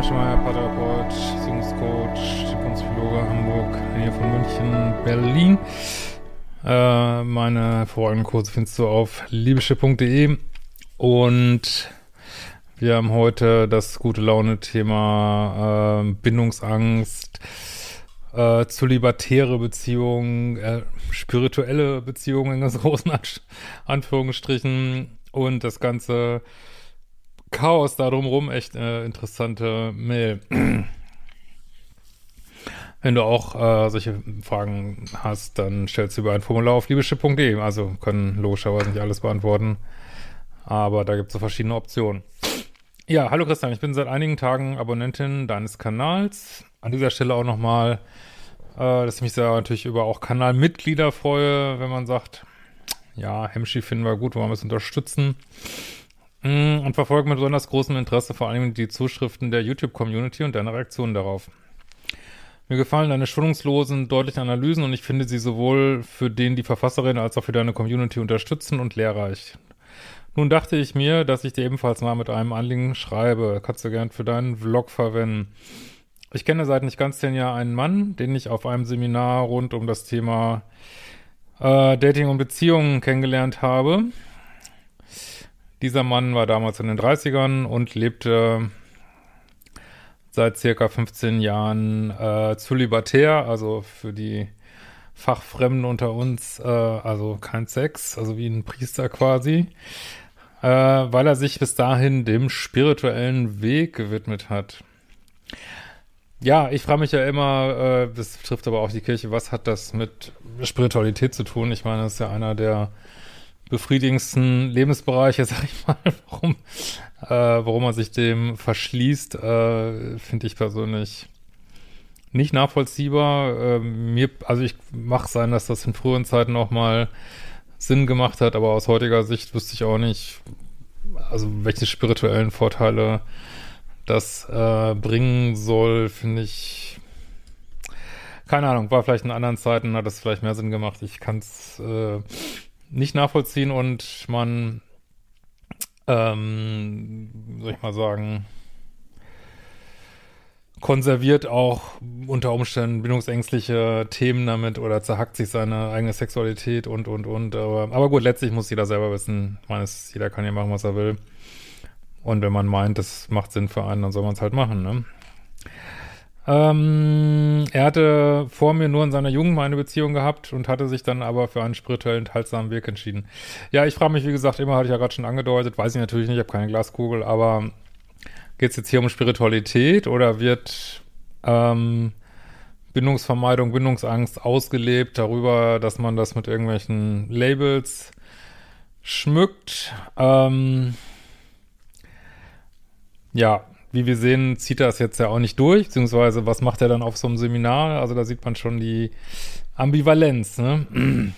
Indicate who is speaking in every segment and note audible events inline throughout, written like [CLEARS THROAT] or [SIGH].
Speaker 1: lieben, Christian Schmeier, Paartherapeut, Beziehungscoach, Kunstphilologe Hamburg, hier von München, Berlin. Äh, meine hervorragenden Kurse findest du auf liebeschiff.de und wir haben heute das gute Laune-Thema äh, Bindungsangst, äh, zu libertäre Beziehungen, äh, spirituelle Beziehungen in ganz [LAUGHS] großen An Anführungsstrichen und das ganze Chaos da drumherum, echt äh, interessante Mail. [CLEARS THROAT] Wenn du auch äh, solche Fragen hast, dann stellst du über ein Formular auf liebeschiff.de. Also können logischerweise nicht alles beantworten, aber da gibt es so verschiedene Optionen. Ja, hallo Christian, ich bin seit einigen Tagen Abonnentin deines Kanals. An dieser Stelle auch nochmal, äh, dass ich mich sehr natürlich über auch Kanalmitglieder freue, wenn man sagt, ja, Hemschi finden wir gut, wollen wir es unterstützen. Mm, Und verfolge mit besonders großem Interesse vor allem die Zuschriften der YouTube-Community und deine Reaktionen darauf. Mir gefallen deine schwungungslosen, deutlichen Analysen und ich finde sie sowohl für den die Verfasserin als auch für deine Community unterstützend und lehrreich. Nun dachte ich mir, dass ich dir ebenfalls mal mit einem Anliegen schreibe. Kannst du gern für deinen Vlog verwenden. Ich kenne seit nicht ganz zehn Jahren einen Mann, den ich auf einem Seminar rund um das Thema äh, Dating und Beziehungen kennengelernt habe. Dieser Mann war damals in den 30ern und lebte seit circa 15 Jahren äh, zu libertär, also für die Fachfremden unter uns, äh, also kein Sex, also wie ein Priester quasi, äh, weil er sich bis dahin dem spirituellen Weg gewidmet hat. Ja, ich frage mich ja immer, äh, das trifft aber auch die Kirche, was hat das mit Spiritualität zu tun? Ich meine, das ist ja einer der befriedigendsten Lebensbereiche, [LAUGHS] sag ich mal, warum, äh, warum man sich dem verschließt, äh, finde ich persönlich nicht nachvollziehbar. Äh, mir, also ich mache sein, dass das in früheren Zeiten auch mal Sinn gemacht hat, aber aus heutiger Sicht wüsste ich auch nicht, also welche spirituellen Vorteile das äh, bringen soll, finde ich keine Ahnung, war vielleicht in anderen Zeiten, hat das vielleicht mehr Sinn gemacht. Ich kann es äh, nicht nachvollziehen und man, ähm, soll ich mal sagen, konserviert auch unter Umständen bindungsängstliche Themen damit oder zerhackt sich seine eigene Sexualität und, und, und. Aber, aber gut, letztlich muss jeder selber wissen. Ich meine, es, jeder kann ja machen, was er will. Und wenn man meint, das macht Sinn für einen, dann soll man es halt machen, ne? Ähm, er hatte vor mir nur in seiner Jugend mal eine Beziehung gehabt und hatte sich dann aber für einen spirituellen, enthaltsamen Weg entschieden. Ja, ich frage mich, wie gesagt, immer hatte ich ja gerade schon angedeutet, weiß ich natürlich nicht, ich habe keine Glaskugel, aber geht es jetzt hier um Spiritualität oder wird ähm, Bindungsvermeidung, Bindungsangst ausgelebt darüber, dass man das mit irgendwelchen Labels schmückt? Ähm, ja, wie wir sehen, zieht er es jetzt ja auch nicht durch, beziehungsweise was macht er dann auf so einem Seminar? Also da sieht man schon die Ambivalenz, ne? [CLEARS THROAT]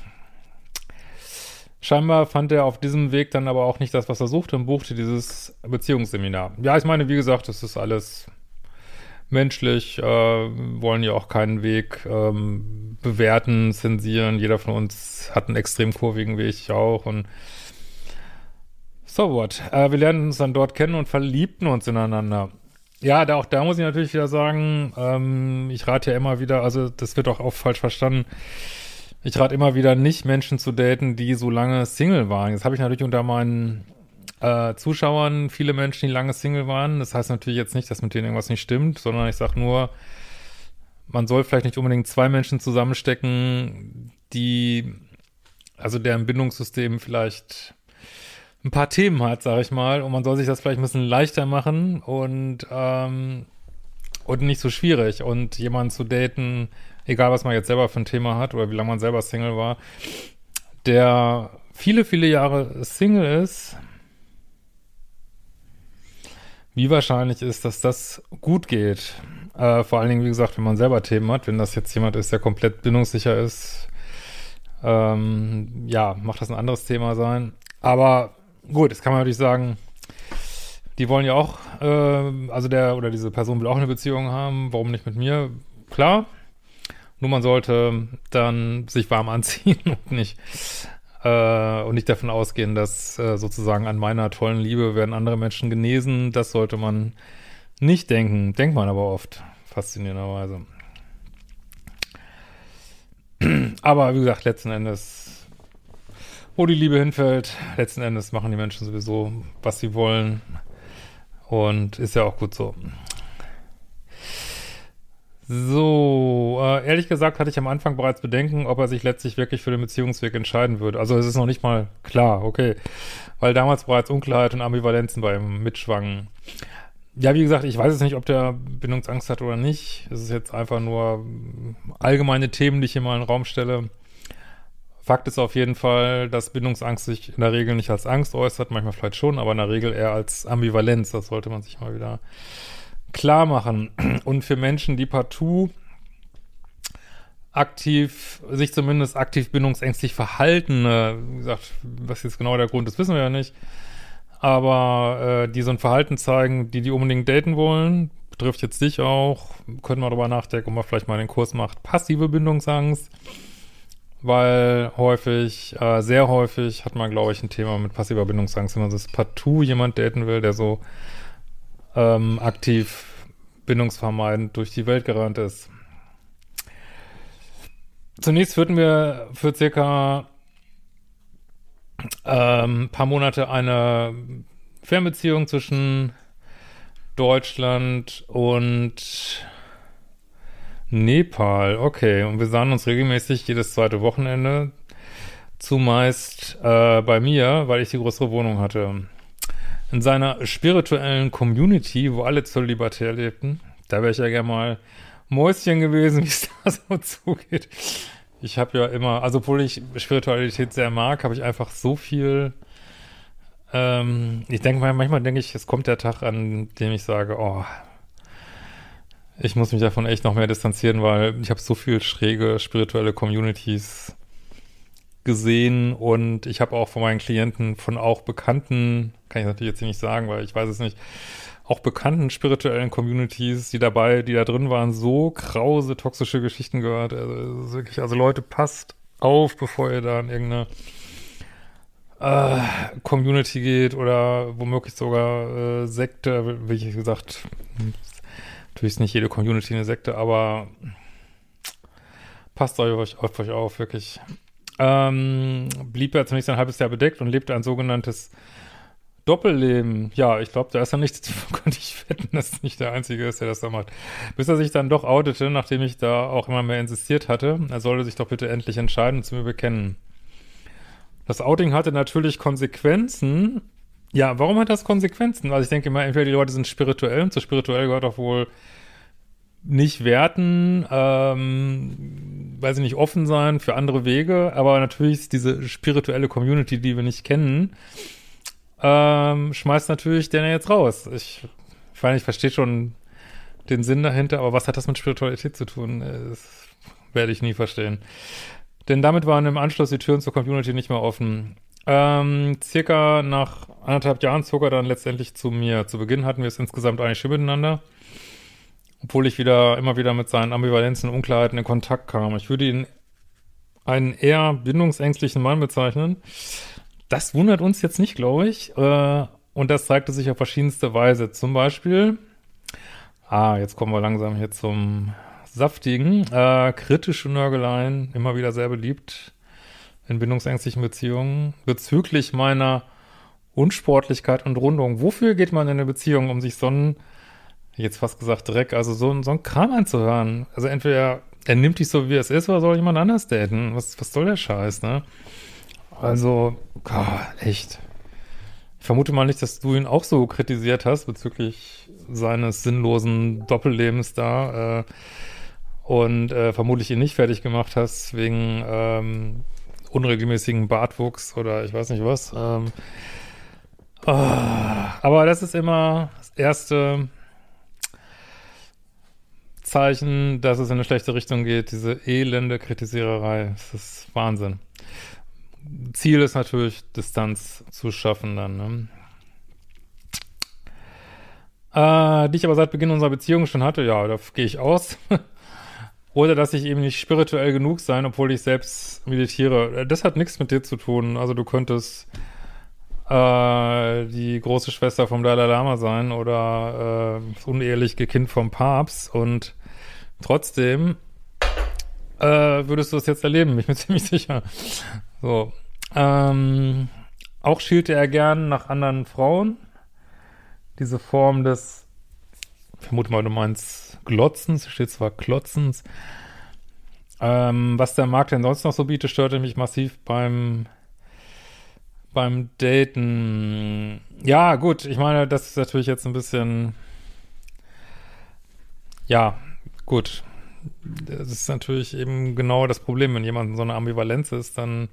Speaker 1: Scheinbar fand er auf diesem Weg dann aber auch nicht das, was er suchte und buchte dieses Beziehungsseminar. Ja, ich meine, wie gesagt, das ist alles menschlich, äh, wollen ja auch keinen Weg ähm, bewerten, zensieren. Jeder von uns hat einen extrem kurvigen Weg, ich auch. Und so what? Äh, wir lernen uns dann dort kennen und verliebten uns ineinander. Ja, da auch da muss ich natürlich wieder sagen, ähm, ich rate ja immer wieder, also das wird auch oft falsch verstanden. Ich rate immer wieder nicht, Menschen zu daten, die so lange Single waren. Jetzt habe ich natürlich unter meinen äh, Zuschauern viele Menschen, die lange Single waren. Das heißt natürlich jetzt nicht, dass mit denen irgendwas nicht stimmt, sondern ich sage nur, man soll vielleicht nicht unbedingt zwei Menschen zusammenstecken, die, also deren Bindungssystem vielleicht ein paar Themen hat, sag ich mal, und man soll sich das vielleicht ein bisschen leichter machen und, ähm, und nicht so schwierig. Und jemanden zu daten, egal was man jetzt selber für ein Thema hat oder wie lange man selber Single war, der viele, viele Jahre Single ist, wie wahrscheinlich ist, dass das gut geht. Äh, vor allen Dingen, wie gesagt, wenn man selber Themen hat, wenn das jetzt jemand ist, der komplett bindungssicher ist, ähm, ja, macht das ein anderes Thema sein. Aber gut, jetzt kann man natürlich sagen, die wollen ja auch, äh, also der oder diese Person will auch eine Beziehung haben, warum nicht mit mir? Klar, nur man sollte dann sich warm [LAUGHS] anziehen und nicht äh, und nicht davon ausgehen, dass äh, sozusagen an meiner tollen Liebe werden andere Menschen genesen. Das sollte man nicht denken. Denkt man aber oft, faszinierenderweise. [CLEARS THROAT] Aber wie gesagt, letzten Endes, wo die Liebe hinfällt, letzten Endes machen die Menschen sowieso, was sie wollen. Und ist ja auch gut so. So, äh, ehrlich gesagt hatte ich am Anfang bereits Bedenken, ob er sich letztlich wirklich für den Beziehungsweg entscheiden würde. Also es ist noch nicht mal klar, okay. Weil damals bereits Unklarheit und Ambivalenzen bei ihm mitschwangen. Ja, wie gesagt, ich weiß jetzt nicht, ob der Bindungsangst hat oder nicht. Es ist jetzt einfach nur allgemeine Themen, die ich hier mal in den Raum stelle. Fakt ist auf jeden Fall, dass Bindungsangst sich in der Regel nicht als Angst äußert, manchmal vielleicht schon, aber in der Regel eher als Ambivalenz. Das sollte man sich mal wieder klar machen. Und für Menschen, die partout aktiv, sich zumindest aktiv bindungsängstlich verhalten, äh, wie gesagt, was jetzt genau der Grund ist, wissen wir ja nicht, aber äh, die so ein Verhalten zeigen, die die unbedingt daten wollen, betrifft jetzt dich auch, können wir darüber nachdenken, ob man vielleicht mal den Kurs macht, passive Bindungsangst, weil häufig, äh, sehr häufig hat man, glaube ich, ein Thema mit passiver Bindungsangst, wenn man das partout jemand daten will, der so ähm, aktiv bindungsvermeidend durch die Welt gerannt ist. Zunächst führten wir für circa ähm, paar Monate eine Fernbeziehung zwischen Deutschland und Nepal. Okay, und wir sahen uns regelmäßig jedes zweite Wochenende, zumeist äh, bei mir, weil ich die größere Wohnung hatte in seiner spirituellen Community, wo alle zölibatär lebten. Da wäre ich ja gerne mal Mäuschen gewesen, [LAUGHS] wie es da so zugeht. Ich habe ja immer, also obwohl ich Spiritualität sehr mag, habe ich einfach so viel. Ähm, ich denke mal, manchmal denke ich, es kommt der Tag, an dem ich sage, oh, ich muss mich davon echt noch mehr distanzieren, weil ich habe so viel schräge spirituelle Communities gesehen und ich habe auch von meinen Klienten, von auch bekannten, kann ich natürlich jetzt hier nicht sagen, weil ich weiß es nicht, auch bekannten spirituellen Communities, die dabei, die da drin waren, so krause, toxische Geschichten gehört. Also wirklich, also Leute, passt auf, bevor ihr da in irgendeine äh, Community geht oder womöglich sogar äh, Sekte, wie ich gesagt, natürlich ist nicht jede Community eine Sekte, aber passt euch auf euch auf, wirklich ähm, blieb er zunächst ein halbes Jahr bedeckt und lebte ein sogenanntes Doppelleben. Ja, ich glaube, da ist er nicht, [LAUGHS] könnte ich wetten, dass nicht der Einzige ist, der das da macht. Bis er sich dann doch outete, nachdem ich da auch immer mehr insistiert hatte, er sollte sich doch bitte endlich entscheiden und zu mir bekennen. Das Outing hatte natürlich Konsequenzen. Ja, warum hat das Konsequenzen? Also ich denke immer, entweder die Leute sind spirituell und zu spirituell gehört auch wohl nicht werten, ähm, weiß ich nicht, offen sein für andere Wege, aber natürlich ist diese spirituelle Community, die wir nicht kennen, ähm, schmeißt natürlich den jetzt raus. Ich, ich meine, ich verstehe schon den Sinn dahinter, aber was hat das mit Spiritualität zu tun? Das werde ich nie verstehen. Denn damit waren im Anschluss die Türen zur Community nicht mehr offen. Ähm, circa nach anderthalb Jahren zog er dann letztendlich zu mir. Zu Beginn hatten wir es insgesamt eigentlich schön miteinander obwohl ich wieder immer wieder mit seinen Ambivalenzen und Unklarheiten in Kontakt kam. Ich würde ihn einen eher bindungsängstlichen Mann bezeichnen. Das wundert uns jetzt nicht, glaube ich. Äh, und das zeigte sich auf verschiedenste Weise. Zum Beispiel, ah, jetzt kommen wir langsam hier zum Saftigen. Äh, kritische Nörgeleien, immer wieder sehr beliebt in bindungsängstlichen Beziehungen. Bezüglich meiner Unsportlichkeit und Rundung. Wofür geht man in eine Beziehung, um sich so einen jetzt fast gesagt Dreck, also so, so ein Kram anzuhören. Also entweder er nimmt dich so, wie es ist, oder soll jemand anders daten? Was, was soll der Scheiß, ne? Also, Gott, echt. Ich vermute mal nicht, dass du ihn auch so kritisiert hast bezüglich seines sinnlosen Doppellebens da äh, und äh, vermutlich ihn nicht fertig gemacht hast wegen ähm, unregelmäßigen Bartwuchs oder ich weiß nicht was. Ähm, oh, aber das ist immer das erste Zeichen, dass es in eine schlechte Richtung geht, diese elende Kritisiererei. Das ist Wahnsinn. Ziel ist natürlich, Distanz zu schaffen dann. Ne? Äh, die ich aber seit Beginn unserer Beziehung schon hatte, ja, da gehe ich aus. [LAUGHS] Oder dass ich eben nicht spirituell genug sein, obwohl ich selbst meditiere. Das hat nichts mit dir zu tun. Also du könntest äh, die große Schwester vom Dalai Lama sein oder äh, das uneheliche Kind vom Papst und trotzdem äh, würdest du es jetzt erleben, bin ich [LAUGHS] mir ziemlich sicher. So. Ähm, auch schielte er gern nach anderen Frauen. Diese Form des, vermute mal, du meinst Glotzens, steht zwar Klotzens. Ähm, was der Markt denn sonst noch so bietet, störte mich massiv beim beim Daten. Ja, gut, ich meine, das ist natürlich jetzt ein bisschen. Ja, gut. Das ist natürlich eben genau das Problem, wenn jemand so einer Ambivalenz ist, dann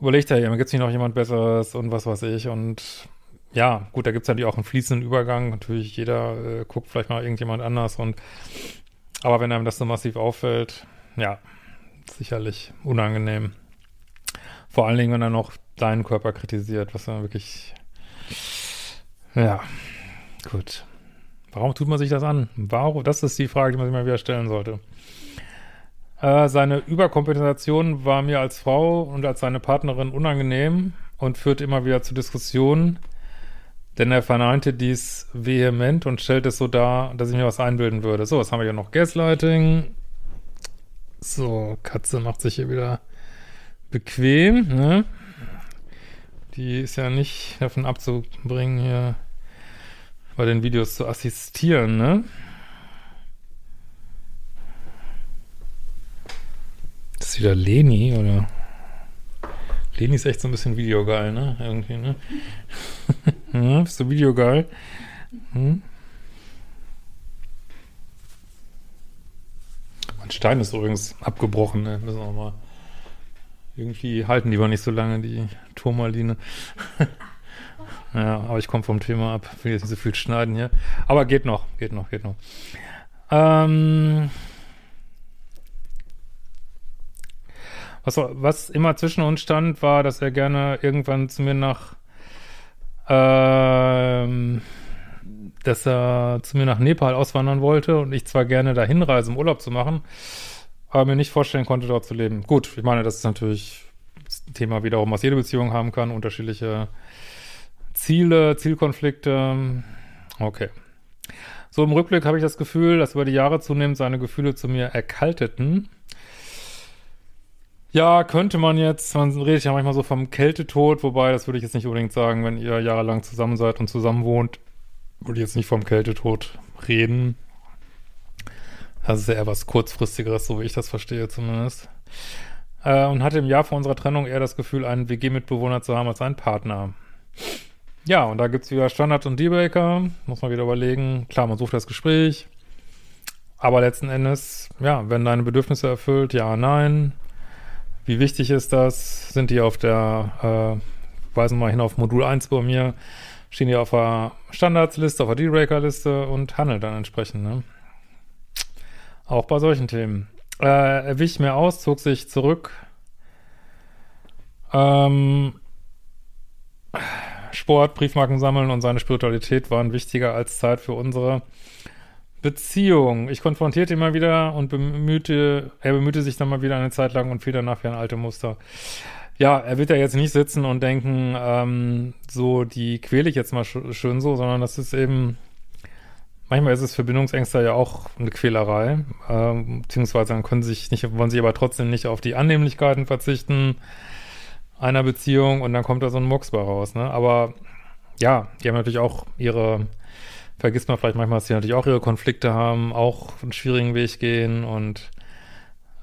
Speaker 1: überlegt er ja, gibt es nicht noch jemand Besseres und was weiß ich. Und ja, gut, da gibt es natürlich auch einen fließenden Übergang. Natürlich, jeder äh, guckt vielleicht mal irgendjemand anders und aber wenn einem das so massiv auffällt, ja, sicherlich unangenehm. Vor allen Dingen, wenn er noch deinen Körper kritisiert, was dann wirklich, ja, gut. Warum tut man sich das an? Warum? Das ist die Frage, die man sich mal wieder stellen sollte. Äh, seine Überkompensation war mir als Frau und als seine Partnerin unangenehm und führte immer wieder zu Diskussionen, denn er verneinte dies vehement und stellte es so dar, dass ich mir was einbilden würde. So, was haben wir hier noch? Gaslighting. So, Katze macht sich hier wieder bequem, ne? Die ist ja nicht davon abzubringen, hier bei den Videos zu assistieren, ne? Das ist wieder Leni, oder? Leni ist echt so ein bisschen videogeil, ne? Irgendwie, ne? [LAUGHS] ja, bist du videogeil? Hm? Mein Stein ist übrigens abgebrochen, ne? Müssen wir mal irgendwie halten die aber nicht so lange, die Turmaline. [LAUGHS] ja, aber ich komme vom Thema ab. Will jetzt nicht so viel schneiden hier. Aber geht noch, geht noch, geht noch. Ähm, was, was immer zwischen uns stand, war, dass er gerne irgendwann zu mir nach ähm, dass er zu mir nach Nepal auswandern wollte und ich zwar gerne dahin reise, um Urlaub zu machen, aber mir nicht vorstellen konnte, dort zu leben. Gut, ich meine, das ist natürlich ein Thema wiederum, was jede Beziehung haben kann, unterschiedliche Ziele, Zielkonflikte. Okay. So im Rückblick habe ich das Gefühl, dass über die Jahre zunehmend seine Gefühle zu mir erkalteten. Ja, könnte man jetzt, man redet ja manchmal so vom Kältetod, wobei das würde ich jetzt nicht unbedingt sagen, wenn ihr jahrelang zusammen seid und zusammen wohnt, würde ich jetzt nicht vom Kältetod reden. Das ist ja eher was kurzfristigeres, so wie ich das verstehe zumindest. Äh, und hatte im Jahr vor unserer Trennung eher das Gefühl, einen WG-Mitbewohner zu haben als einen Partner. Ja, und da gibt es wieder Standard und Dealbreaker. Muss man wieder überlegen. Klar, man sucht das Gespräch. Aber letzten Endes, ja, werden deine Bedürfnisse erfüllt? Ja, nein. Wie wichtig ist das? Sind die auf der, äh, weisen mal hin auf Modul 1 bei mir, stehen die auf der Standardsliste, auf der Dealbreaker-Liste und handelt dann entsprechend, ne? Auch bei solchen Themen. Äh, er wich mir aus, zog sich zurück. Ähm, Sport, Briefmarken sammeln und seine Spiritualität waren wichtiger als Zeit für unsere Beziehung. Ich konfrontierte ihn mal wieder und bemühte, er bemühte sich dann mal wieder eine Zeit lang und fiel danach wie ein alte Muster. Ja, er wird ja jetzt nicht sitzen und denken, ähm, so, die quäle ich jetzt mal sch schön so, sondern das ist eben Manchmal ist es für Bindungsängste ja auch eine Quälerei, ähm, beziehungsweise dann können sich nicht, wollen sie aber trotzdem nicht auf die Annehmlichkeiten verzichten einer Beziehung und dann kommt da so ein Mucks bei raus, ne? Aber ja, die haben natürlich auch ihre, vergisst man vielleicht manchmal, dass sie natürlich auch ihre Konflikte haben, auch einen schwierigen Weg gehen und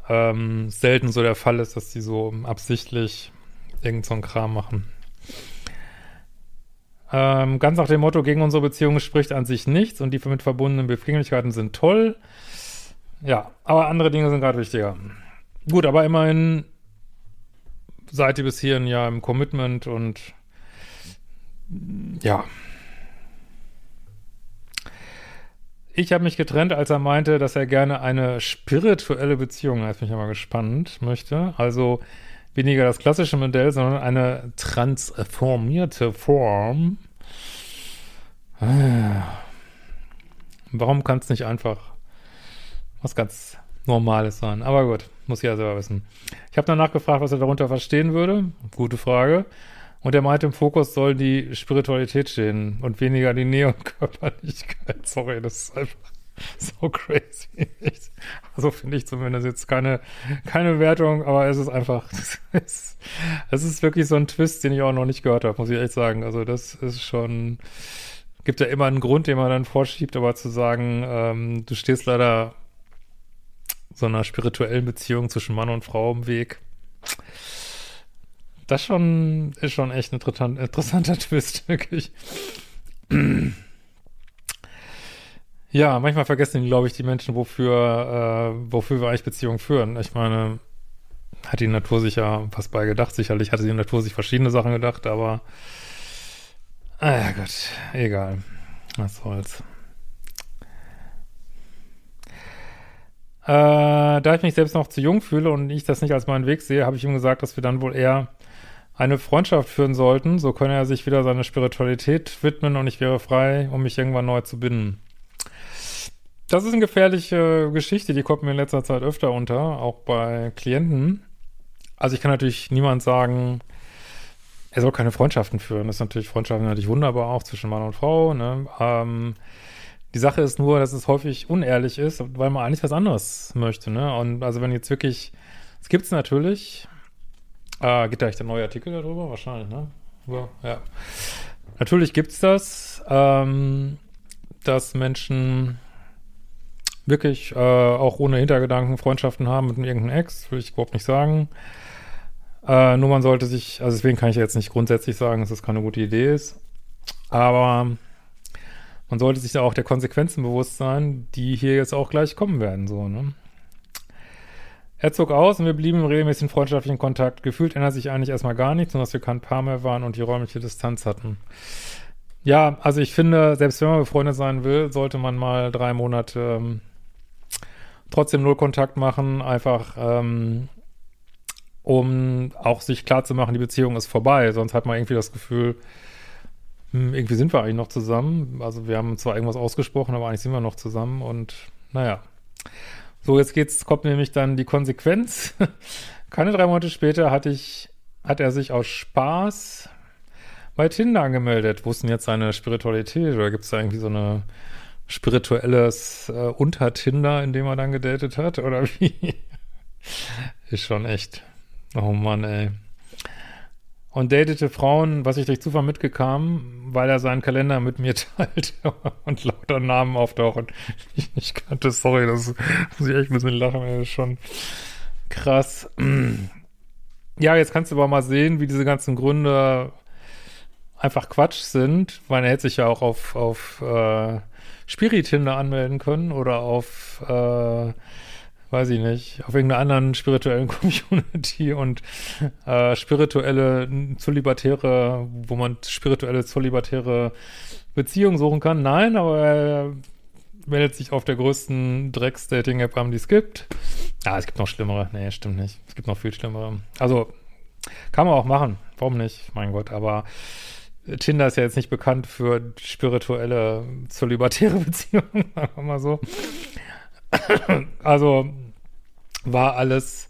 Speaker 1: ähm, selten so der Fall ist, dass die so absichtlich irgend so einen Kram machen. Ähm, ganz nach dem Motto, gegen unsere Beziehung spricht an sich nichts und die damit verbundenen Befindlichkeiten sind toll. Ja, aber andere Dinge sind gerade wichtiger. Gut, aber immerhin seid ihr bis hierhin ja im Commitment und ja. Ich habe mich getrennt, als er meinte, dass er gerne eine spirituelle Beziehung, da ist mich aber gespannt, möchte. Also weniger das klassische Modell, sondern eine transformierte Form. Warum kann es nicht einfach was ganz Normales sein? Aber gut, muss ich ja selber wissen. Ich habe danach gefragt, was er darunter verstehen würde. Gute Frage. Und er meinte, im Fokus soll die Spiritualität stehen und weniger die Nähe. [LAUGHS] Sorry, das ist einfach [LAUGHS] so crazy. Also finde ich zumindest jetzt keine, keine Wertung, aber es ist einfach, [LAUGHS] es ist, wirklich so ein Twist, den ich auch noch nicht gehört habe, muss ich echt sagen. Also das ist schon, gibt ja immer einen Grund, den man dann vorschiebt, aber zu sagen, ähm, du stehst leider so einer spirituellen Beziehung zwischen Mann und Frau im Weg, das schon, ist schon echt ein interessanter [LAUGHS] Twist, wirklich. Ja, manchmal vergessen, glaube ich, die Menschen, wofür, äh, wofür wir eigentlich Beziehungen führen. Ich meine, hat die Natur sich ja was bei gedacht. Sicherlich hatte die Natur sich verschiedene Sachen gedacht, aber ah ja Gott, egal. Was soll's. Äh, da ich mich selbst noch zu jung fühle und ich das nicht als meinen Weg sehe, habe ich ihm gesagt, dass wir dann wohl eher eine Freundschaft führen sollten. So könne er sich wieder seiner Spiritualität widmen und ich wäre frei, um mich irgendwann neu zu binden. Das ist eine gefährliche Geschichte, die kommt mir in letzter Zeit öfter unter, auch bei Klienten. Also ich kann natürlich niemand sagen, er soll keine Freundschaften führen. Das ist natürlich Freundschaften natürlich wunderbar auch zwischen Mann und Frau. Ne? Ähm, die Sache ist nur, dass es häufig unehrlich ist, weil man eigentlich was anderes möchte. Ne? Und also wenn jetzt wirklich, es gibt es natürlich, Ah, gibt da echt ein neuer Artikel darüber? Wahrscheinlich, ne? Ja. Natürlich gibt es das, ähm, dass Menschen wirklich äh, auch ohne Hintergedanken Freundschaften haben mit irgendeinem Ex, will ich überhaupt nicht sagen. Äh, nur man sollte sich, also deswegen kann ich jetzt nicht grundsätzlich sagen, dass das keine gute Idee ist, aber man sollte sich da auch der Konsequenzen bewusst sein, die hier jetzt auch gleich kommen werden, so, ne? Er zog aus und wir blieben im regelmäßigen freundschaftlichen Kontakt. Gefühlt ändert sich eigentlich erstmal gar nichts, nur dass wir kein Paar mehr waren und die räumliche Distanz hatten. Ja, also ich finde, selbst wenn man befreundet sein will, sollte man mal drei Monate ähm, trotzdem null Kontakt machen, einfach ähm, um auch sich klarzumachen, die Beziehung ist vorbei. Sonst hat man irgendwie das Gefühl, hm, irgendwie sind wir eigentlich noch zusammen. Also wir haben zwar irgendwas ausgesprochen, aber eigentlich sind wir noch zusammen und naja. So, jetzt geht's, kommt nämlich dann die Konsequenz. [LAUGHS] Keine drei Monate später hatte ich, hat er sich aus Spaß bei Tinder angemeldet. Denn jetzt seine Spiritualität? Oder gibt es da irgendwie so eine spirituelles äh, Unter-Tinder, in dem er dann gedatet hat? Oder wie? [LAUGHS] Ist schon echt. Oh Mann, ey und datete Frauen, was ich durch Zufall mitgekam, weil er seinen Kalender mit mir [LAUGHS] teilte und lauter Namen auftauchen, ich nicht kannte. Sorry, das muss ich echt ein bisschen lachen, das ist schon krass. [CLEARS THROAT] Ja, jetzt kannst du aber mal sehen, wie diese ganzen Gründe einfach Quatsch sind, weil er hätte sich ja auch auf, auf äh, Spirit-Tinder anmelden können oder auf äh, weiß ich nicht, auf irgendeiner anderen spirituellen [LAUGHS] Community und äh, spirituelle Zolibatäre, wo man spirituelle Zolibatäre Beziehungen suchen kann. Nein, aber er meldet sich auf der größten Drecks-Dating-App an, die es gibt. Ah, es gibt noch schlimmere. Nee, stimmt nicht. Es gibt noch viel schlimmere. Also, kann man auch machen. Warum nicht? Mein Gott, aber Tinder ist ja jetzt nicht bekannt für spirituelle, zolibatäre [LAUGHS] Beziehungen, sagen mal so. also war alles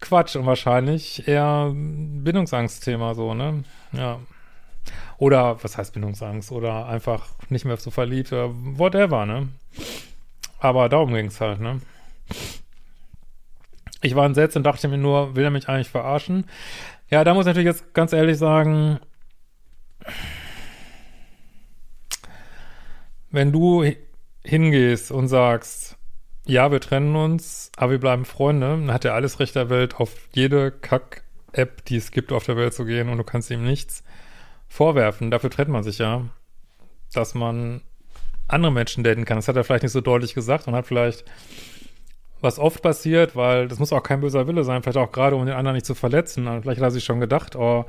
Speaker 1: Quatsch und wahrscheinlich eher Bindungsangstthema so, ne? Ja. Oder, was heißt Bindungsangst? Oder einfach nicht mehr so verliebt oder whatever, ne? Aber darum ging es halt, ne? Ich war entsetzt und dachte mir nur, will er mich eigentlich verarschen? Ja, da muss ich natürlich jetzt ganz ehrlich sagen, wenn du hingehst und sagst, ja, wir trennen uns, aber wir bleiben Freunde. Dann hat er alles Recht der Welt, auf jede Kack-App, die es gibt, auf der Welt zu gehen und du kannst ihm nichts vorwerfen. Dafür trennt man sich ja, dass man andere Menschen daten kann. Das hat er vielleicht nicht so deutlich gesagt und hat vielleicht was oft passiert, weil das muss auch kein böser Wille sein, vielleicht auch gerade, um den anderen nicht zu verletzen. Vielleicht hat er sich schon gedacht, oh,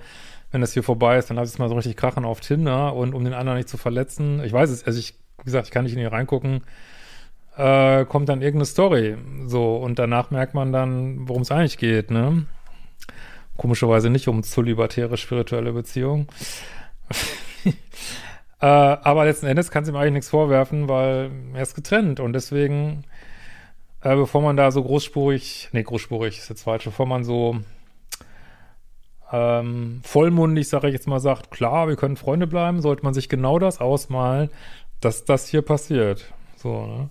Speaker 1: wenn das hier vorbei ist, dann lass ich es mal so richtig krachen auf Tinder und um den anderen nicht zu verletzen. Ich weiß es, also ich, wie gesagt, ich kann nicht in ihn reingucken, äh, kommt dann irgendeine Story. So, und danach merkt man dann, worum es eigentlich geht, ne? Komischerweise nicht um zu spirituelle Beziehungen. [LAUGHS] äh, aber letzten Endes kann es ihm eigentlich nichts vorwerfen, weil er ist getrennt und deswegen, äh, bevor man da so großspurig, nee, großspurig ist jetzt falsch, bevor man so ähm, vollmundig, sage ich jetzt mal, sagt, klar, wir können Freunde bleiben, sollte man sich genau das ausmalen, dass das hier passiert. So, ne?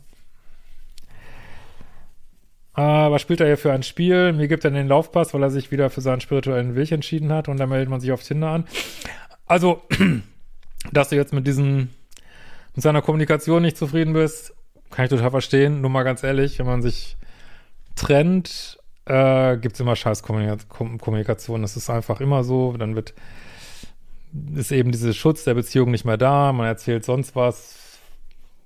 Speaker 1: Uh, was spielt er hier für ein Spiel? Mir gibt er den Laufpass, weil er sich wieder für seinen spirituellen Weg entschieden hat und dann meldet man sich auf Tinder an. Also, [CLEARS THROAT] dass du jetzt mit diesem, mit seiner Kommunikation nicht zufrieden bist, kann ich total verstehen. Nur mal ganz ehrlich, wenn man sich trennt, äh, gibt es immer scheiß Kommunikation. Das ist einfach immer so. Dann wird, ist eben dieser Schutz der Beziehung nicht mehr da. Man erzählt sonst was,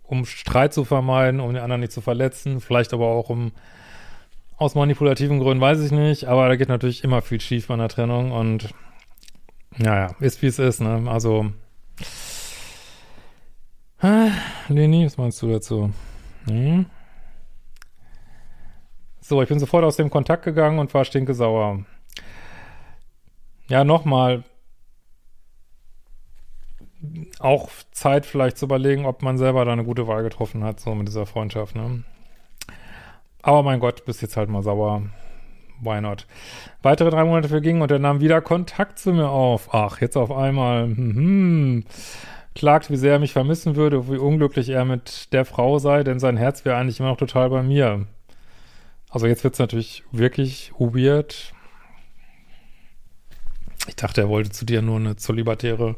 Speaker 1: um Streit zu vermeiden, um den anderen nicht zu verletzen, vielleicht aber auch um aus manipulativen Gründen weiß ich nicht, aber da geht natürlich immer viel schief bei einer Trennung und naja, ist wie es ist, ne? Also äh, Leni, was meinst du dazu? Hm? So, ich bin sofort aus dem Kontakt gegangen und war stinkesauer. Ja, nochmal. Auch Zeit vielleicht zu überlegen, ob man selber da eine gute Wahl getroffen hat, so mit dieser Freundschaft, ne? Aber mein Gott, bist jetzt halt mal sauer. Why not? Weitere drei Monate vergingen und er nahm wieder Kontakt zu mir auf. Ach, jetzt auf einmal. Hm, klagt, wie sehr er mich vermissen würde, wie unglücklich er mit der Frau sei, denn sein Herz wäre eigentlich immer noch total bei mir. Also jetzt wird es natürlich wirklich weird. Ich dachte, er wollte zu dir nur eine zolibatäre,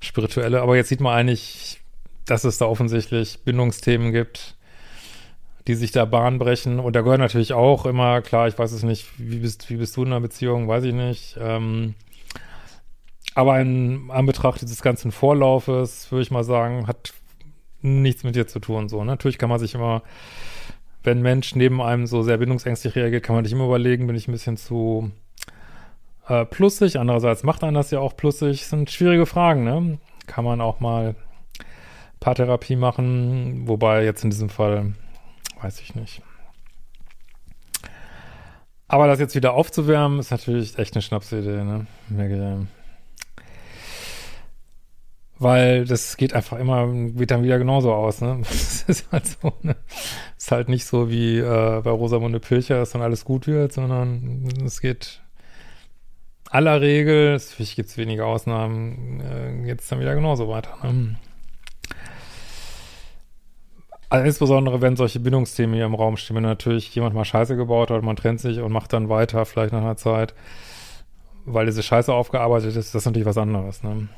Speaker 1: spirituelle, aber jetzt sieht man eigentlich, dass es da offensichtlich Bindungsthemen gibt die sich da Bahn brechen. Und da gehört natürlich auch immer, klar, ich weiß es nicht, wie bist, wie bist du in einer Beziehung, weiß ich nicht. Ähm, aber in Anbetracht dieses ganzen Vorlaufes, würde ich mal sagen, hat nichts mit dir zu tun. So, natürlich kann man sich immer, wenn ein Mensch neben einem so sehr bindungsängstlich reagiert, kann man sich immer überlegen, bin ich ein bisschen zu äh, plussig. Andererseits macht einen das ja auch plussig. Das sind schwierige Fragen, ne? Kann man auch mal Paartherapie machen, wobei jetzt in diesem Fall weiß ich nicht. Aber das jetzt wieder aufzuwärmen, ist natürlich echt eine Schnapsidee, ne? Merke Weil das geht einfach immer, geht dann wieder genauso aus, ne? [LAUGHS] Das ist halt so, ne? Ist halt nicht so wie äh, bei Rosamunde Pilcher, dass dann alles gut wird, sondern es geht aller Regel, natürlich gibt es wenige Ausnahmen, äh, geht es dann wieder genauso weiter, ne? Also insbesondere, wenn solche Bindungsthemen hier im Raum stehen, wenn natürlich jemand mal Scheiße gebaut hat, man trennt sich und macht dann weiter, vielleicht nach einer Zeit, weil diese Scheiße aufgearbeitet ist, das ist natürlich was anderes, ne?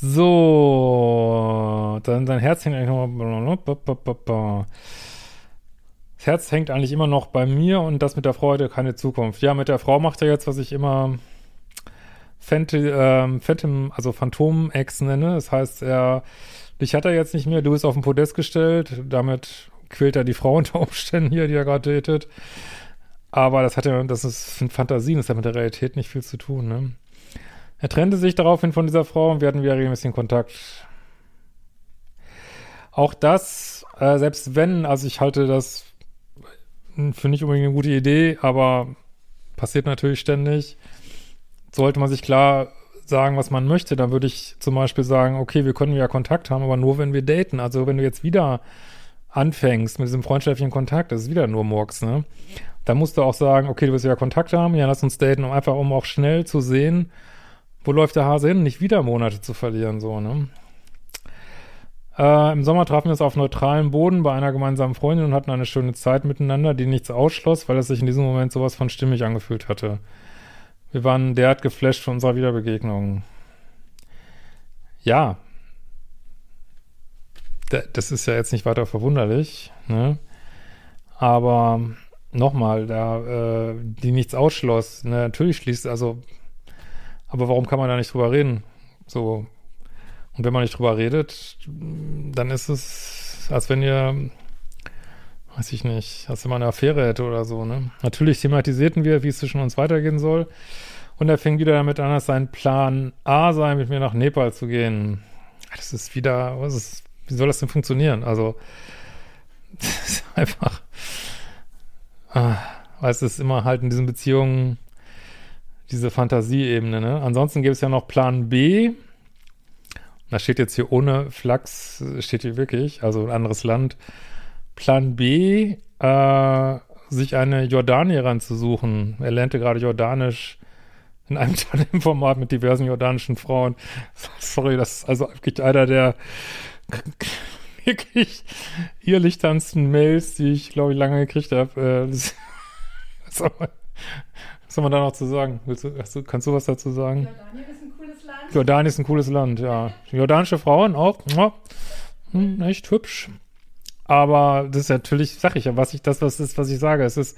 Speaker 1: So, dann sein Herz hängt eigentlich Das Herz hängt eigentlich immer noch bei mir und das mit der Freude keine Zukunft. Ja, mit der Frau macht er jetzt, was ich immer ähm, Phantom also Phantom-Ex nenne. Das heißt, er Dich hat er jetzt nicht mehr, du bist auf den Podest gestellt, damit quält er die Frau [LAUGHS] unter Umständen hier, die er gerade datet. Aber das hat ja, das ist Fantasien, das hat mit der Realität nicht viel zu tun, ne? Er trennte sich daraufhin von dieser Frau und wir hatten wieder regelmäßig Kontakt. Auch das, äh, selbst wenn, also ich halte das für nicht unbedingt eine gute Idee, aber passiert natürlich ständig, sollte man sich klar sagen, was man möchte, dann würde ich zum Beispiel sagen, okay, wir können ja Kontakt haben, aber nur, wenn wir daten. Also wenn du jetzt wieder anfängst mit diesem freundschaftlichen Kontakt, das ist wieder nur Murks, ne? Dann musst du auch sagen, okay, du willst ja Kontakt haben, ja, lass uns daten, um einfach, um auch schnell zu sehen, wo läuft der Hase hin, nicht wieder Monate zu verlieren, so, ne? Äh, Im Sommer trafen wir uns auf neutralem Boden bei einer gemeinsamen Freundin und hatten eine schöne Zeit miteinander, die nichts ausschloss, weil es sich in diesem Moment sowas von stimmig angefühlt hatte. Wir waren derart geflasht von unserer Wiederbegegnung. Ja. Das ist ja jetzt nicht weiter verwunderlich, ne? Aber nochmal, da, äh, die nichts ausschloss, ne? natürlich schließt, also Aber warum kann man da nicht drüber reden? So. Und wenn man nicht drüber redet, dann ist es, als wenn ihr, weiß ich nicht, als wenn man eine Affäre hätte oder so, ne? Natürlich thematisierten wir, wie es zwischen uns weitergehen soll. Und er fing wieder damit an, dass sein Plan A sei, mit mir nach Nepal zu gehen. Das ist wieder, was ist, wie soll das denn funktionieren? Also, [LAUGHS] das ist einfach, ah, weil es ist immer halt in diesen Beziehungen diese Fantasieebene, ne? Ansonsten gibt es ja noch Plan B. Da steht jetzt hier ohne Flachs, steht hier wirklich, also ein anderes Land. Plan B, äh, sich eine Jordanierin zu suchen. Er lernte gerade Jordanisch in einem [LAUGHS] Tandem-Format mit diversen jordanischen Frauen. [LAUGHS] Sorry, das ist also wirklich einer der [LAUGHS] wirklich irrlichternsten Mails, die ich, glaube ich, lange gekriegt habe. Äh, soll man da noch zu sagen? Willst du, du, kannst du was dazu sagen? Jordanien ist ein cooles Land. Jordanien ist ein cooles Land, ja. Jordanische Frauen auch, hm, echt hübsch. Aber das ist natürlich, sag ich ja, was ich, das, was ist, was ich sage. Es ist,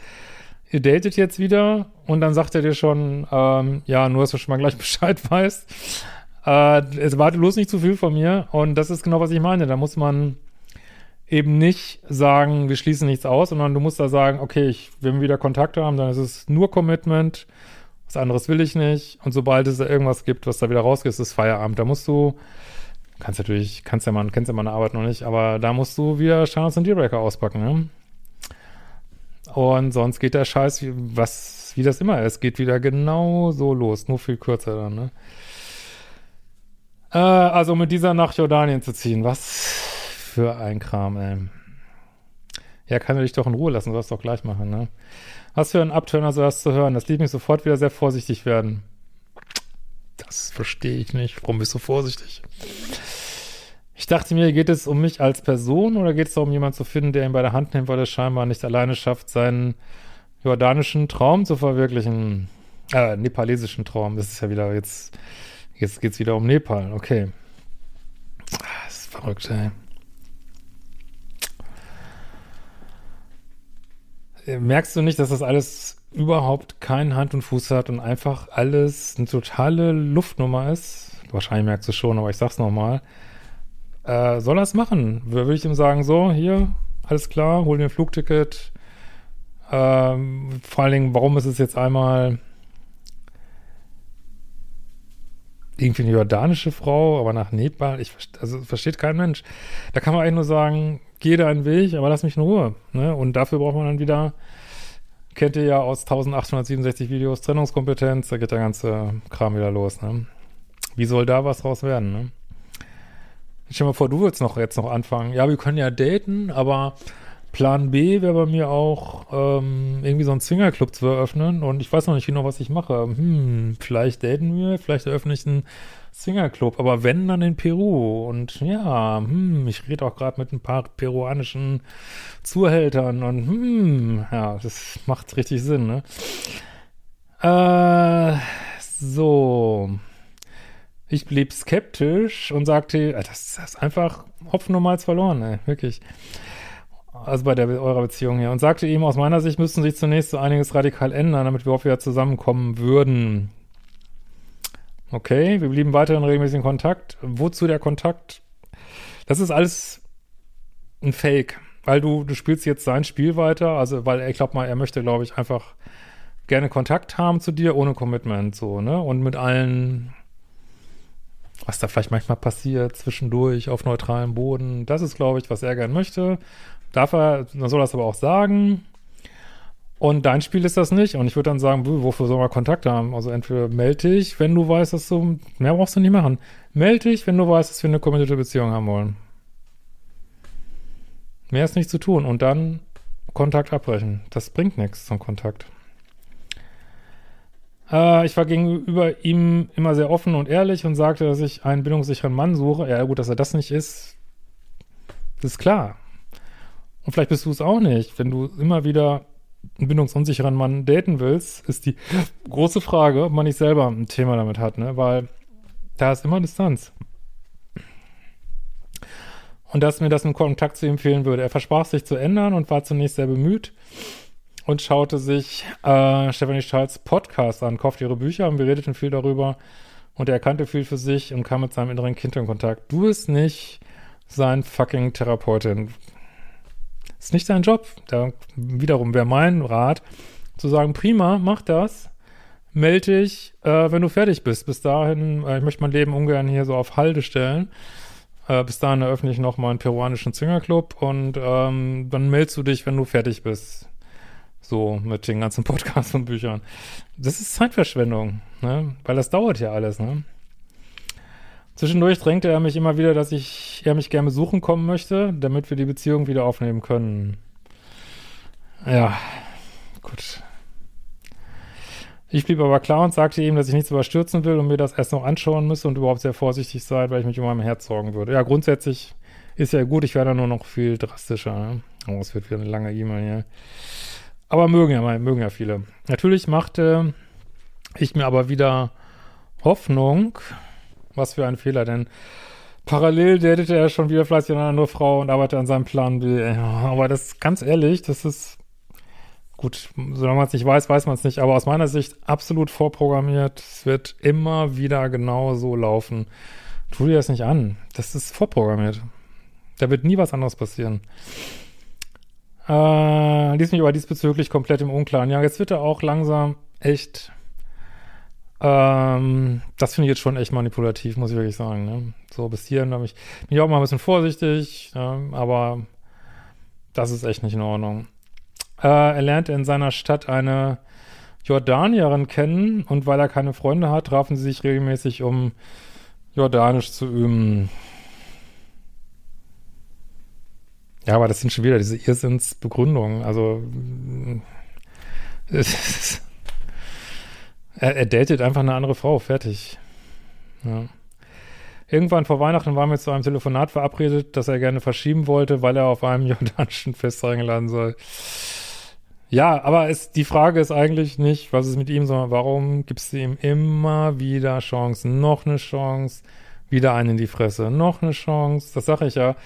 Speaker 1: ihr datet jetzt wieder und dann sagt er dir schon, ähm, ja, nur, dass du schon mal gleich [LAUGHS] Bescheid weißt. Äh, es warte bloß nicht zu viel von mir. Und das ist genau, was ich meine. Da muss man eben nicht sagen, wir schließen nichts aus, sondern du musst da sagen, okay, ich, wenn wir wieder Kontakt haben, dann ist es nur Commitment. Was anderes will ich nicht. Und sobald es da irgendwas gibt, was da wieder rausgeht, ist es Feierabend. Da musst du, kannst natürlich, kannst ja mal, kennst ja meine Arbeit noch nicht, aber da musst du wieder Chance und Dealbreaker auspacken, ne? Und sonst geht der Scheiß, wie, was, wie das immer ist, geht wieder genau so los, nur viel kürzer dann, ne? Äh, also mit dieser nach Jordanien zu ziehen, was für ein Kram, ey. Ja, kann er dich doch in Ruhe lassen, sollst doch gleich machen, ne? Was für ein Abturner soll das zu hören? Das ließ mich sofort wieder sehr vorsichtig werden. Das verstehe ich nicht. Warum bist du vorsichtig? Ich dachte mir, geht es um mich als Person oder geht es darum, jemanden zu finden, der ihn bei der Hand nimmt, weil er scheinbar nicht alleine schafft, seinen jordanischen Traum zu verwirklichen? Äh, nepalesischen Traum. Das ist ja wieder jetzt, jetzt geht's wieder um Nepal. Okay. Das ist verrückt, ey. Merkst du nicht, dass das alles überhaupt keinen Hand und Fuß hat und einfach alles eine totale Luftnummer ist? Wahrscheinlich merkst du schon, aber ich sag's nochmal. mal äh, soll er es machen? Würde ich ihm sagen, so, hier, alles klar, hol dir ein Flugticket. Ähm, vor allen Dingen, warum ist es jetzt einmal irgendwie eine jordanische Frau, aber nach Nepal, ich also versteht kein Mensch. Da kann man eigentlich nur sagen, geh deinen Weg, aber lass mich in Ruhe. Ne? Und dafür braucht man dann wieder, kennt ihr ja aus 1867 Videos, Trennungskompetenz, da geht der ganze Kram wieder los. Ne? Wie soll da was draus werden? Ne? Stell dir mal vor, du würdest noch jetzt noch anfangen. Ja, wir können ja daten, aber Plan B wäre bei mir auch, ähm, irgendwie so einen Zwingerclub zu eröffnen. Und ich weiß noch nicht genau, was ich mache. Hm, vielleicht daten wir, vielleicht eröffne ich einen Swingerclub. Aber wenn, dann in Peru. Und ja, hm, ich rede auch gerade mit ein paar peruanischen Zuhältern. Und hm, ja, das macht richtig Sinn, ne? Äh, so. Ich blieb skeptisch und sagte, das, ist einfach Hopfen Malz verloren, ey, wirklich. Also bei der, eurer Beziehung hier. Und sagte ihm, aus meiner Sicht müssten sich zunächst so einiges radikal ändern, damit wir auch wieder zusammenkommen würden. Okay, wir blieben weiter in regelmäßigen Kontakt. Wozu der Kontakt? Das ist alles ein Fake, weil du, du spielst jetzt sein Spiel weiter, also weil ich glaube mal, er möchte, glaube ich, einfach gerne Kontakt haben zu dir, ohne Commitment, so, ne? Und mit allen was da vielleicht manchmal passiert zwischendurch auf neutralem Boden. Das ist, glaube ich, was er gern möchte. Darf er, dann soll er das aber auch sagen. Und dein Spiel ist das nicht. Und ich würde dann sagen, wofür soll man Kontakt haben? Also entweder melde dich, wenn du weißt, dass du, mehr brauchst du nicht machen. Melde dich, wenn du weißt, dass wir eine committed Beziehung haben wollen. Mehr ist nicht zu tun. Und dann Kontakt abbrechen. Das bringt nichts zum Kontakt. Äh, ich war gegenüber ihm immer sehr offen und ehrlich und sagte, dass ich einen bindungssicheren Mann suche. Ja, gut, dass er das nicht ist, ist klar. Und vielleicht bist du es auch nicht. Wenn du immer wieder einen bindungsunsicheren Mann daten willst, ist die große Frage, ob man nicht selber ein Thema damit hat, ne? Weil da ist immer Distanz. Und dass mir das im Kontakt zu empfehlen würde. Er versprach sich zu ändern und war zunächst sehr bemüht. und schaute sich äh, Stephanie Strahls Podcast an, kaufte ihre Bücher und wir redeten viel darüber und er erkannte viel für sich und kam mit seinem inneren Kind in Kontakt. Du bist nicht sein fucking Therapeutin. Ist nicht dein Job. Da wiederum wäre mein Rat, zu sagen, prima, mach das. Melde dich, äh, wenn du fertig bist. Bis dahin, äh, ich möchte mein Leben ungern hier so auf Halde stellen. Äh, bis dahin eröffne ich noch mal einen peruanischen Zwingerclub und ähm, dann meldest du dich, wenn du fertig bist. So mit den ganzen [LAUGHS] Podcasts und Büchern. Das ist Zeitverschwendung, ne? Weil das dauert ja alles, ne? Zwischendurch drängte er mich immer wieder, dass ich, er mich gerne besuchen kommen möchte, damit wir die Beziehung wieder aufnehmen können. Ja, gut. Ich blieb aber klar und sagte ihm, dass ich nichts überstürzen will und mir das erst noch anschauen müsse und überhaupt sehr vorsichtig sei, weil ich mich um mein Herz sorgen würde. Ja, grundsätzlich ist ja gut, ich werde nur noch viel drastischer. Ne? Oh, es wird wieder eine lange E-Mail hier. Aber mögen ja, mögen ja viele. Natürlich machte ich mir aber wieder Hoffnung, was für ein Fehler, denn parallel datete er schon wieder fleißig eine andere Frau und arbeitet an seinem Plan B. Aber das, ganz ehrlich, das ist, gut, solange man es nicht weiß, weiß man es nicht, aber aus meiner Sicht absolut vorprogrammiert. Es wird immer wieder genau so laufen. Tu dir das nicht an. Das ist vorprogrammiert. Da wird nie was anderes passieren. Äh, ließ mich aber diesbezüglich komplett im Unklaren. Ja, jetzt wird er auch langsam echt ähm, das finde ich jetzt schon echt manipulativ, muss ich wirklich sagen. Ne? So bis hierhin habe ich, bin ich auch mal ein bisschen vorsichtig, ne? aber das ist echt nicht in Ordnung. Äh, er lernte in seiner Stadt eine Jordanierin kennen und weil er keine Freunde hat, trafen sie sich regelmäßig, um Jordanisch zu üben. Ja, aber das sind schon wieder diese Irrsinnsbegründungen. Also, [LAUGHS] es ist er, er datet einfach eine andere Frau, fertig. Ja. Irgendwann vor Weihnachten waren wir zu einem Telefonat verabredet, das er gerne verschieben wollte, weil er auf einem [LAUGHS] jordanischen Fest eingeladen soll. Ja, aber es, die Frage ist eigentlich nicht, was ist mit ihm, sondern warum gibst du ihm immer wieder Chancen, noch eine Chance, wieder einen in die Fresse, noch eine Chance, das sage ich ja.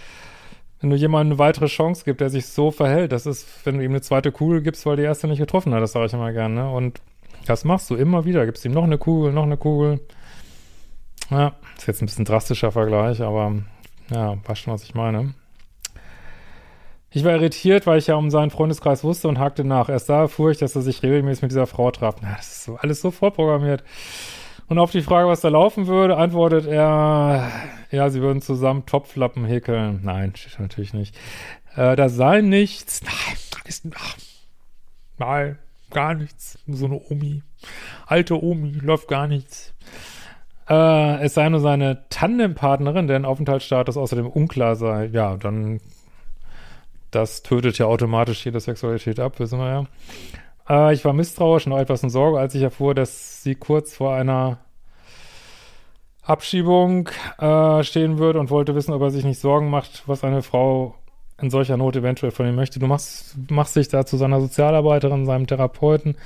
Speaker 1: Wenn du jemandem eine weitere Chance gibst, der sich so verhält, das ist, wenn du ihm eine zweite Kugel gibst, weil die erste nicht getroffen hat, das sage ich immer gerne. Und das machst du immer wieder. Gibst ihm noch eine Kugel, noch eine Kugel. Ja, ist jetzt ein bisschen drastischer Vergleich, aber ja, weißt schon, was ich meine. Ich war irritiert, weil ich ja um seinen Freundeskreis wusste und hakte nach. Erst da erfuhr ich, dass er sich regelmäßig mit dieser Frau traf. Na, das ist so alles so vorprogrammiert. Und auf die Frage, was da laufen würde, antwortet er, ja, sie würden zusammen Topflappen häkeln. Nein, steht natürlich nicht. Äh, da sei nichts. Nein, ist, ach, nein, gar nichts. So eine Omi. Alte Omi, läuft gar nichts. Äh, es sei nur seine Tandempartnerin, deren Aufenthaltsstatus außerdem unklar sei. Ja, dann, das tötet ja automatisch jede Sexualität ab, wissen wir ja. Äh, ich war misstrauisch und auch etwas in Sorge, als ich erfuhr, dass sie kurz vor einer Abschiebung äh, stehen würde und wollte wissen, ob er sich nicht Sorgen macht, was eine Frau in solcher Not eventuell von ihm möchte. Du machst, machst dich da zu seiner Sozialarbeiterin, seinem Therapeuten.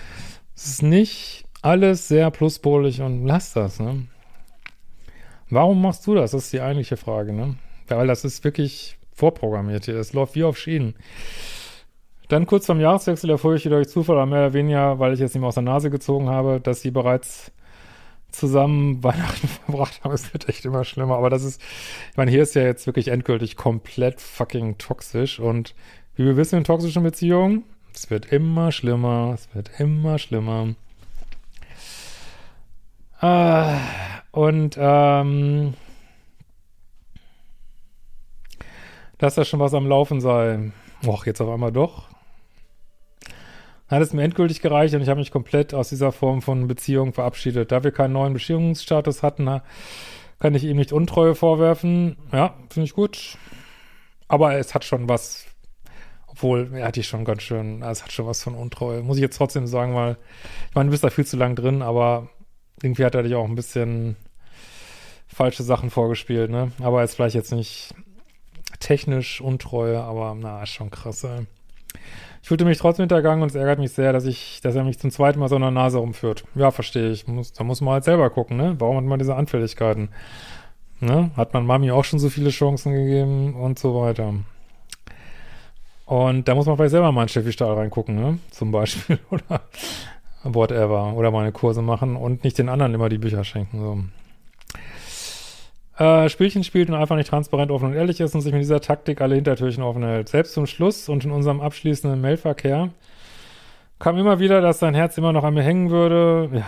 Speaker 1: Es ist nicht alles sehr pluspolig und lass das, ne? Warum machst du das? Das ist die eigentliche Frage, ne? Weil das ist wirklich vorprogrammiert hier. Es läuft wie auf Schienen. Dann kurz vom Jahreswechsel erfuhr ich durch Zufall, aber mehr oder weniger, weil ich es ihm aus der Nase gezogen habe, dass sie bereits zusammen Weihnachten [LAUGHS] verbracht haben. Es wird echt immer schlimmer. Aber das ist, ich meine, hier ist ja jetzt wirklich endgültig komplett fucking toxisch. Und wie wir wissen in toxischen Beziehungen, es wird immer schlimmer, es wird immer schlimmer. Ah, und ähm, dass da schon was am Laufen sei. Och, jetzt auf einmal doch hat es mir endgültig gereicht und ich habe mich komplett aus dieser Form von Beziehung verabschiedet. Da wir keinen neuen Beziehungsstatus hatten, kann ich ihm nicht Untreue vorwerfen. Ja, finde ich gut. Aber es hat schon was, obwohl, er hat die schon ganz schön, es hat schon was von Untreue. Muss ich jetzt trotzdem sagen, weil, ich meine, du bist da viel zu lang drin, aber irgendwie hat er dich auch ein bisschen falsche Sachen vorgespielt, ne? Aber jetzt vielleicht jetzt nicht technisch Untreue, aber na, ist schon krass, ey. Ich fühlte mich trotzdem hintergangen und es ärgert mich sehr, dass ich, dass er mich zum zweiten Mal so einer Nase rumführt. Ja, verstehe ich. Muss, da muss man halt selber gucken, ne? Warum hat man diese Anfälligkeiten? Ne? Hat man Mami auch schon so viele Chancen gegeben und so weiter. Und da muss man vielleicht selber mal in Steffi Stahl reingucken, ne? Zum Beispiel. [LAUGHS] Oder whatever. Oder mal eine Kurse machen und nicht den anderen immer die Bücher schenken. So. Äh, Spielchen spielt und einfach nicht transparent, offen und ehrlich ist und sich mit dieser Taktik alle Hintertürchen offen hält. Selbst zum Schluss und in unserem abschließenden Mailverkehr kam immer wieder, dass sein Herz immer noch an mir hängen würde. Ja.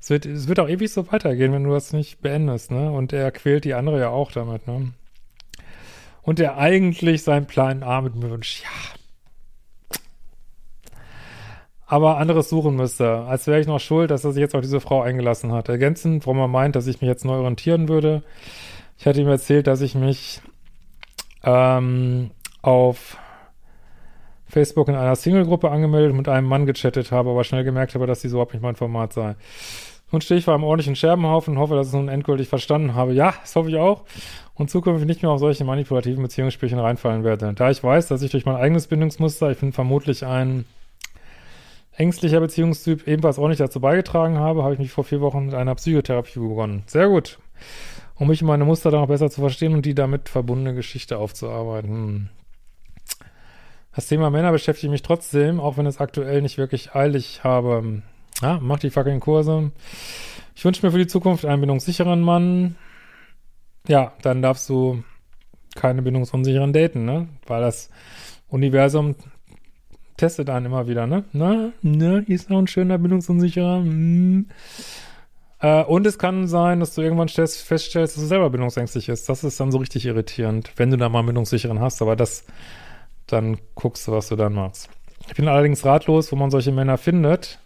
Speaker 1: Es wird, es wird auch ewig so weitergehen, wenn du das nicht beendest, ne? Und er quält die andere ja auch damit, ne? Und er eigentlich seinen Plan A mit mir wünscht, ja. Aber anderes suchen müsste, als wäre ich noch schuld, dass er sich jetzt auf diese Frau eingelassen hat. Ergänzend, warum er meint, dass ich mich jetzt neu orientieren würde. Ich hatte ihm erzählt, dass ich mich ähm, auf Facebook in einer Single-Gruppe angemeldet und mit einem Mann gechattet habe, aber schnell gemerkt habe, dass dies überhaupt nicht mein Format sei. Nun stehe ich vor einem ordentlichen Scherbenhaufen und hoffe, dass ich es nun endgültig verstanden habe. Ja, das hoffe ich auch. Und zukünftig nicht mehr auf solche manipulativen Beziehungsspielchen reinfallen werde. Da ich weiß, dass ich durch mein eigenes Bindungsmuster, ich bin vermutlich ein ängstlicher Beziehungstyp, ebenfalls auch nicht dazu beigetragen habe, habe ich mich vor vier Wochen mit einer Psychotherapie begonnen. Sehr gut. Um mich und meine Muster dann auch besser zu verstehen und die damit verbundene Geschichte aufzuarbeiten. Hm. Das Thema Männer beschäftigt mich trotzdem, auch wenn es aktuell nicht wirklich eilig habe. Ja, mach die fucking Kurse. Ich wünsche mir für die Zukunft einen bindungssicheren Mann. Ja, dann darfst du keine bindungsunsicheren daten, ne? Weil das Universum testet einen immer wieder, ne? Na, ne, ist noch ein schöner bindungsunsicherer. Hm. Äh, und es kann sein, dass du irgendwann feststellst, dass du selber bindungsängstlich ist. Das ist dann so richtig irritierend, wenn du da mal einen bindungssicheren hast. Aber das dann guckst du, was du dann machst. Ich bin allerdings ratlos, wo man solche Männer findet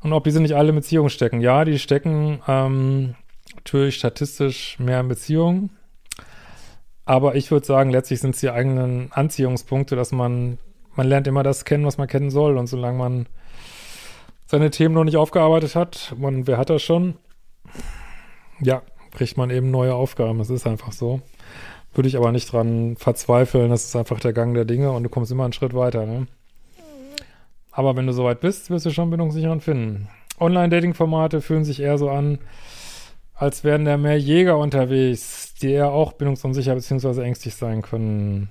Speaker 1: und ob diese nicht alle in Beziehungen stecken. Ja, die stecken ähm, natürlich statistisch mehr in Beziehungen, aber ich würde sagen, letztlich sind es die eigenen Anziehungspunkte, dass man, man lernt immer das kennen, was man kennen soll und solange man seine Themen noch nicht aufgearbeitet hat, man, wer hat das schon? Ja, kriegt man eben neue Aufgaben, das ist einfach so. Würde ich aber nicht dran verzweifeln. Das ist einfach der Gang der Dinge und du kommst immer einen Schritt weiter. Ne? Aber wenn du soweit bist, wirst du schon bindungssicheren finden. Online-Dating-Formate fühlen sich eher so an, als wären da mehr Jäger unterwegs, die eher auch bindungsunsicher bzw. ängstlich sein können.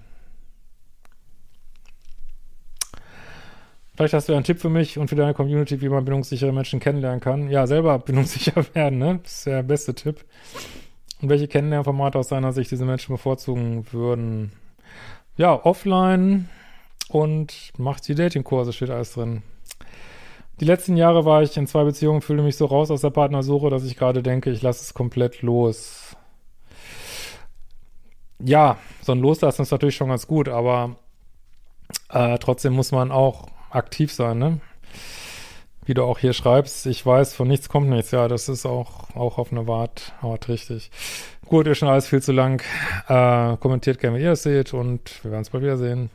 Speaker 1: Vielleicht hast du ja einen Tipp für mich und für deine Community, wie man bindungssichere Menschen kennenlernen kann. Ja, selber bindungssicher [LAUGHS] werden, ne? Das ist der beste Tipp. Und welche Kennenlernformate aus seiner Sicht diese Menschen bevorzugen würden? Ja, offline und macht die Datingkurse, steht alles drin. Die letzten Jahre war ich in zwei Beziehungen, fühle mich so raus aus der Partnersuche, dass ich gerade denke, ich lasse es komplett los. Ja, so ein Loslassen ist natürlich schon ganz gut, aber äh, trotzdem muss man auch aktiv sein, ne? wie du auch hier schreibst, ich weiß, von nichts kommt nichts. Ja, das ist auch, auch auf eine Art, Art richtig. Gut, ist schon alles viel zu lang. Äh, kommentiert gerne, wie ihr es seht und wir werden uns bald wiedersehen.